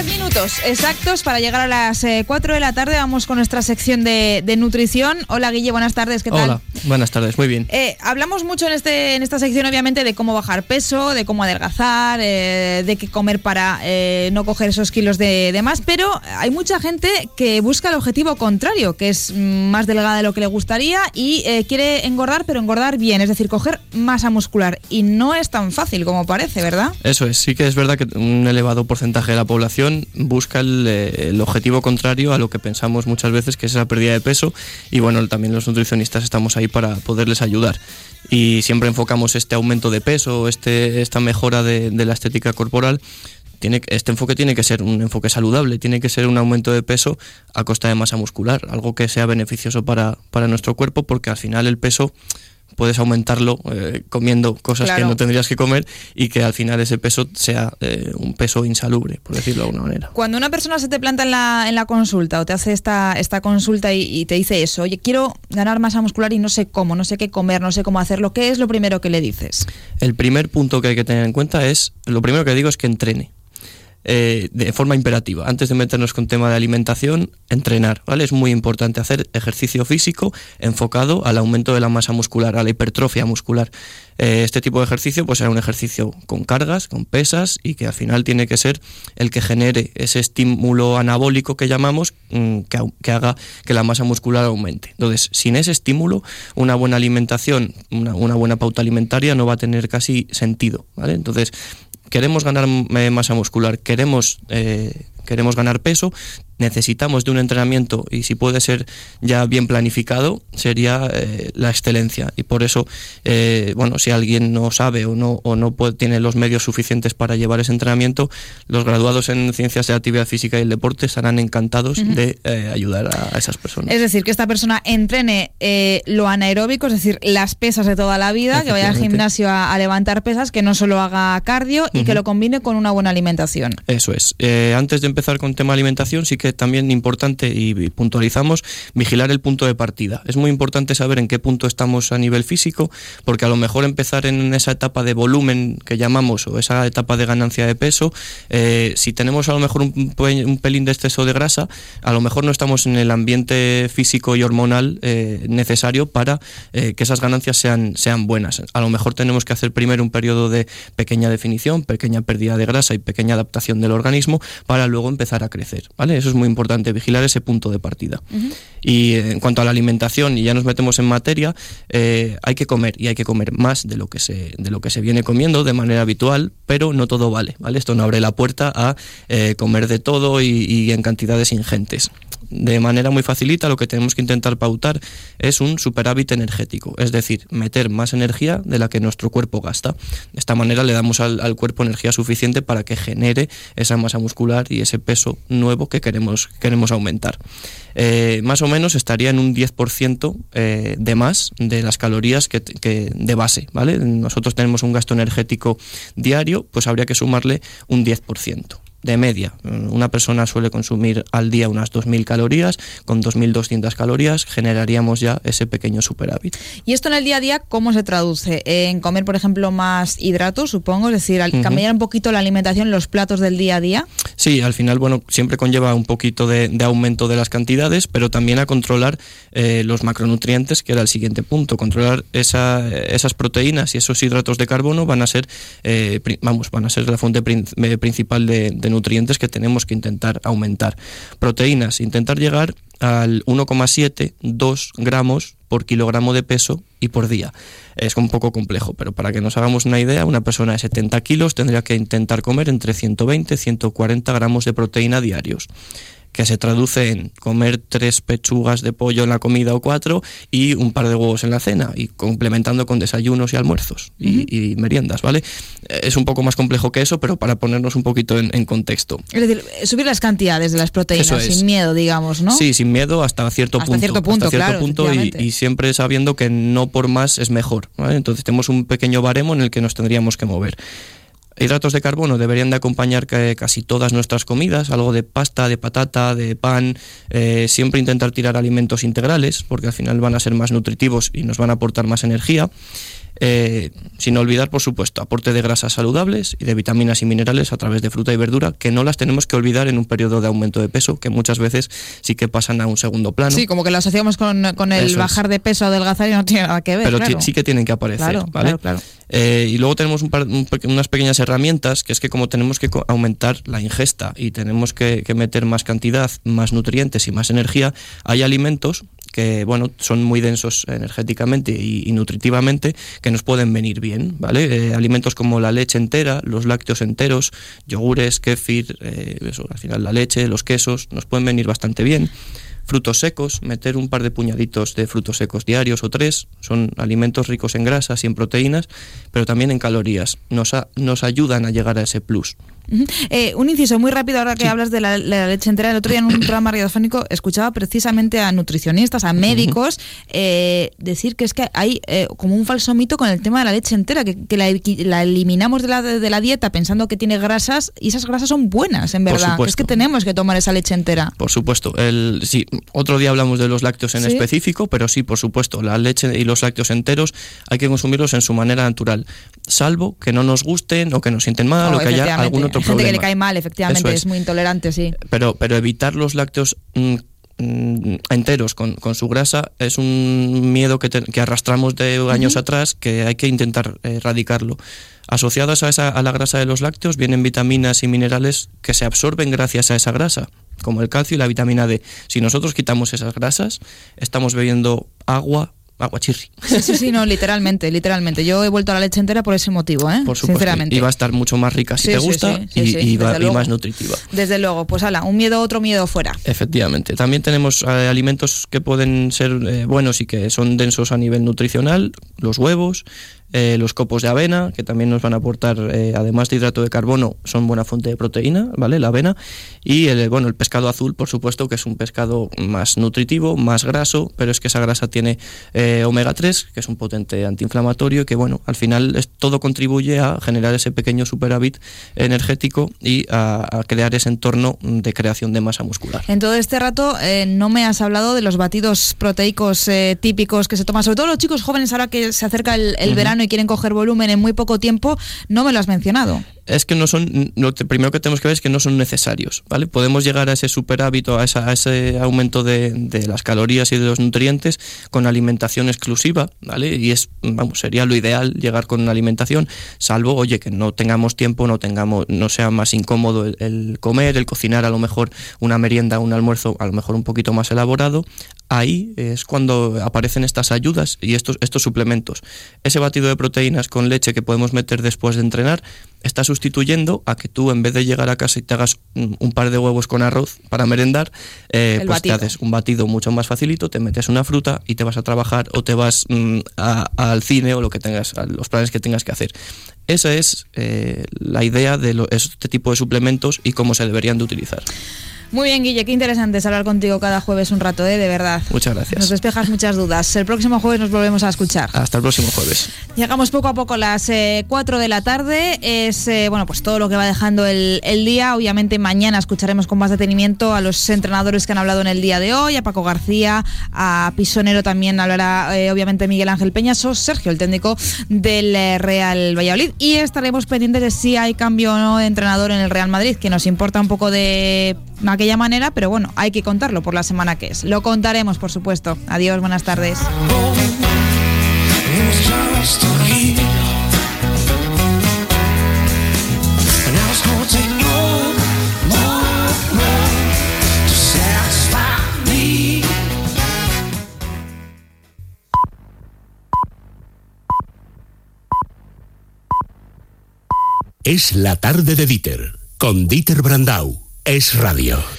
Diez minutos exactos para llegar a las eh, cuatro de la tarde. Vamos con nuestra sección de, nutrición. Hola Guille, buenas tardes, ¿qué tal? Hola, buenas tardes, muy bien. Eh, hablamos mucho en, este, en esta sección, obviamente, de cómo bajar peso, de cómo adelgazar, eh, de qué comer para no coger esos kilos de, de, más, pero hay mucha gente que busca el objetivo contrario, que es más delgada de lo que le gustaría y quiere engordar, pero engordar bien, es decir, coger masa muscular. Y no es tan fácil como parece, ¿verdad? Eso es, sí que es verdad que un elevado porcentaje de la población busca eh, el, objetivo contrario a lo que pensamos muchas veces, que es esa pérdida de peso. Y bueno, también los nutricionistas estamos ahí para poderles ayudar. Y siempre enfocamos este aumento de peso, este, esta mejora de, la estética corporal tiene, este enfoque tiene que ser un enfoque saludable, tiene que ser un aumento de peso a costa de masa muscular, algo que sea beneficioso para, para nuestro cuerpo, porque al final el peso puedes aumentarlo eh, comiendo cosas que no tendrías que comer y que al final ese peso sea eh, un peso insalubre, por decirlo de alguna manera. Cuando una persona se te planta en la, en la consulta o te hace esta, esta consulta y, te dice eso, oye, quiero ganar masa muscular y no sé cómo, no sé qué comer, no sé cómo hacerlo, ¿qué es lo primero que le dices? El primer punto que hay que tener en cuenta es, lo primero que digo es que entrene. Eh, de forma imperativa. Antes de meternos con tema de alimentación, entrenar, ¿vale? Es muy importante hacer ejercicio físico enfocado al aumento de la masa muscular, a la hipertrofia muscular. Eh, este tipo de ejercicio pues será un ejercicio con cargas, con pesas y que al final tiene que ser el que genere ese estímulo anabólico que llamamos mm, que, haga que la masa muscular aumente. Entonces, sin ese estímulo, una buena alimentación, una, una buena pauta alimentaria no va a tener casi sentido, ¿vale? Entonces, queremos ganar masa muscular, queremos, eh, queremos ganar peso, necesitamos de un entrenamiento y si puede ser ya bien planificado sería eh, la excelencia. Y por eso eh, bueno si alguien no sabe o no o no puede, tiene los medios suficientes para llevar ese entrenamiento los graduados en ciencias de actividad física y el deporte estarán encantados de eh, ayudar a, esas personas. Es decir que esta persona entrene lo anaeróbico es decir las pesas de toda la vida que vaya al gimnasio a, levantar pesas que no solo haga cardio y que lo combine con una buena alimentación. Eso es. Antes de empezar con tema alimentación sí que también importante y puntualizamos vigilar el punto de partida. Es muy importante saber en qué punto estamos a nivel físico, porque a lo mejor empezar en esa etapa de volumen que llamamos o esa etapa de ganancia de peso, eh, si tenemos a lo mejor un, pelín de exceso de grasa, a lo mejor no estamos en el ambiente físico y hormonal eh, necesario para eh, que esas ganancias sean, sean buenas. A lo mejor tenemos que hacer primero un periodo de pequeña definición, pequeña pérdida de grasa y pequeña adaptación del organismo para luego empezar a crecer. ¿vale? Eso es muy importante, vigilar ese punto de partida. Y eh, en cuanto a la alimentación, y ya nos metemos en materia, eh, hay que comer y hay que comer más de lo que se, de lo que se viene comiendo de manera habitual, pero no todo vale, ¿vale? Esto no abre la puerta a eh, comer de todo y en cantidades ingentes de manera muy facilita lo que tenemos que intentar pautar es un superávit energético, es decir, meter más energía de la que nuestro cuerpo gasta. De esta manera le damos al, cuerpo energía suficiente para que genere esa masa muscular y ese peso nuevo que queremos, queremos aumentar. Eh, más o menos estaría en un 10% eh, de más de las calorías que, de base, ¿vale? Nosotros tenemos un gasto energético diario, pues habría que sumarle un 10% de media. Una persona suele consumir al día unas 2.000 calorías, con 2.200 calorías generaríamos ya ese pequeño superávit. ¿Y esto en el día a día cómo se traduce? ¿En comer, por ejemplo, más hidratos, supongo? Es decir, al cambiar un poquito la alimentación, los platos del día a día. Sí, al final, bueno, siempre conlleva un poquito de, aumento de las cantidades, pero también a controlar eh, los macronutrientes, que era el siguiente punto. Controlar esa, esas proteínas y esos hidratos de carbono van a ser, eh, vamos, van a ser la fuente eh, principal de nutrientes que tenemos que intentar aumentar. Proteínas, intentar llegar al 1,7, 2 gramos por kilogramo de peso y por día. Es un poco complejo, pero para que nos hagamos una idea, una persona de 70 kilos tendría que intentar comer entre 120 y 140 gramos de proteína diarios que se traduce en comer tres pechugas de pollo en la comida o cuatro y un par de huevos en la cena y complementando con desayunos y almuerzos y, meriendas, ¿vale? Es un poco más complejo que eso, pero para ponernos un poquito en, contexto. Es decir, subir las cantidades de las proteínas sin miedo, digamos, ¿no? Sí, sin miedo hasta cierto hasta punto. Cierto punto hasta cierto punto y, siempre sabiendo que no por más es mejor, ¿vale? Entonces tenemos un pequeño baremo en el que nos tendríamos que mover. Hidratos de carbono deberían de acompañar casi todas nuestras comidas, algo de pasta, de patata, de pan, eh, siempre intentar tirar alimentos integrales porque al final van a ser más nutritivos y nos van a aportar más energía. Eh, sin olvidar, por supuesto, aporte de grasas saludables y de vitaminas y minerales a través de fruta y verdura, que no las tenemos que olvidar en un periodo de aumento de peso, que muchas veces sí que pasan a un segundo plano. Sí, como que lo asociamos con, el bajar de peso o adelgazar y no tiene nada que ver. Pero sí que tienen que aparecer, ¿vale? Eh, y luego tenemos unas pequeñas herramientas, que es que como tenemos que aumentar la ingesta y tenemos que meter más cantidad, más nutrientes y más energía, hay alimentos que bueno, son muy densos energéticamente y, nutritivamente, que nos pueden venir bien, ¿vale? Eh, alimentos como la leche entera, los lácteos enteros, yogures, kéfir, eh, eso, al final la leche, los quesos, nos pueden venir bastante bien. Frutos secos, meter un par de puñaditos de frutos secos diarios o tres, son alimentos ricos en grasas y en proteínas, pero también en calorías. Nos, nos ayudan a llegar a ese plus. Eh, un inciso muy rápido ahora que hablas de la, leche entera. El otro día en un programa radiofónico escuchaba precisamente a nutricionistas, a médicos, eh, decir que es que hay eh, como un falso mito con el tema de la leche entera, que, la, eliminamos de la, de la, dieta pensando que tiene grasas y esas grasas son buenas, en verdad. es que tenemos que tomar esa leche entera. Por supuesto. El, sí, otro día hablamos de los lácteos en específico, pero sí, por supuesto, la leche y los lácteos enteros hay que consumirlos en su manera natural, salvo que no nos gusten o que nos sienten mal o que haya algún otro hay gente que le cae mal, efectivamente, es. muy intolerante, sí. Pero, pero evitar los lácteos mm, mm, enteros con, su grasa es un miedo que, que arrastramos de años atrás que hay que intentar erradicarlo. Asociadas a, esa, a la grasa de los lácteos vienen vitaminas y minerales que se absorben gracias a esa grasa, como el calcio y la vitamina D. Si nosotros quitamos esas grasas, estamos bebiendo agua aguachirri. Sí, sí, sí, no, literalmente, literalmente. Yo he vuelto a la leche entera por ese motivo, ¿eh? Por supuesto. Sinceramente. Y va a estar mucho más rica si te gusta y, más nutritiva. Desde luego, pues ala, un miedo, otro miedo fuera. Efectivamente. También tenemos eh, alimentos que pueden ser eh, buenos y que son densos a nivel nutricional, los huevos, eh, los copos de avena, que también nos van a aportar, eh, además de hidrato de carbono, son buena fuente de proteína, ¿vale? La avena. Y el, bueno, el pescado azul, por supuesto, que es un pescado más nutritivo, más graso, pero es que esa grasa tiene eh, omega 3, que es un potente antiinflamatorio, que bueno, al final es, todo contribuye a generar ese pequeño superávit energético y a, crear ese entorno de creación de masa muscular. En todo este rato no me has hablado de los batidos proteicos típicos que se toman, sobre todo los chicos jóvenes ahora que se acerca el, verano y quieren coger volumen en muy poco tiempo, no me lo has mencionado es que no son, lo primero que tenemos que ver es que no son necesarios, ¿vale? Podemos llegar a ese superhábito, a, a ese aumento de, las calorías y de los nutrientes con alimentación exclusiva, ¿vale? Y es, vamos, sería lo ideal llegar con una alimentación, salvo, oye, que no tengamos tiempo, no tengamos, no sea más incómodo el, comer, el cocinar a lo mejor una merienda, un almuerzo a lo mejor un poquito más elaborado, ahí es cuando aparecen estas ayudas y estos, estos suplementos. Ese batido de proteínas con leche que podemos meter después de entrenar está sustituyendo a que tú en vez de llegar a casa y te hagas un, par de huevos con arroz para merendar, eh, pues te haces un batido mucho más facilito, te metes una fruta y te vas a trabajar o te vas mm, al cine o lo que tengas, los planes que tengas que hacer. Esa es eh, la idea de este tipo de suplementos y cómo se deberían de utilizar. Muy bien, Guille, qué interesante es hablar contigo cada jueves un rato, ¿eh? de verdad. Muchas gracias. Nos despejas muchas dudas. El próximo jueves nos volvemos a escuchar. Hasta el próximo jueves. Llegamos poco a poco a las 4 eh, de la tarde. Es eh, bueno, pues todo lo que va dejando el, día. Obviamente mañana escucharemos con más detenimiento a los entrenadores que han hablado en el día de hoy, a Paco García, a Pisonero también hablará obviamente Miguel Ángel Peñaso, Sergio, el técnico del Real Valladolid. Y estaremos pendientes de si hay cambio o no de entrenador en el Real Madrid, que nos importa un poco de aquella manera, pero bueno, hay que contarlo por la semana que es. Lo contaremos, por supuesto. Adiós, buenas tardes. Es la tarde de Dieter, con Dieter Brandau. Es radio.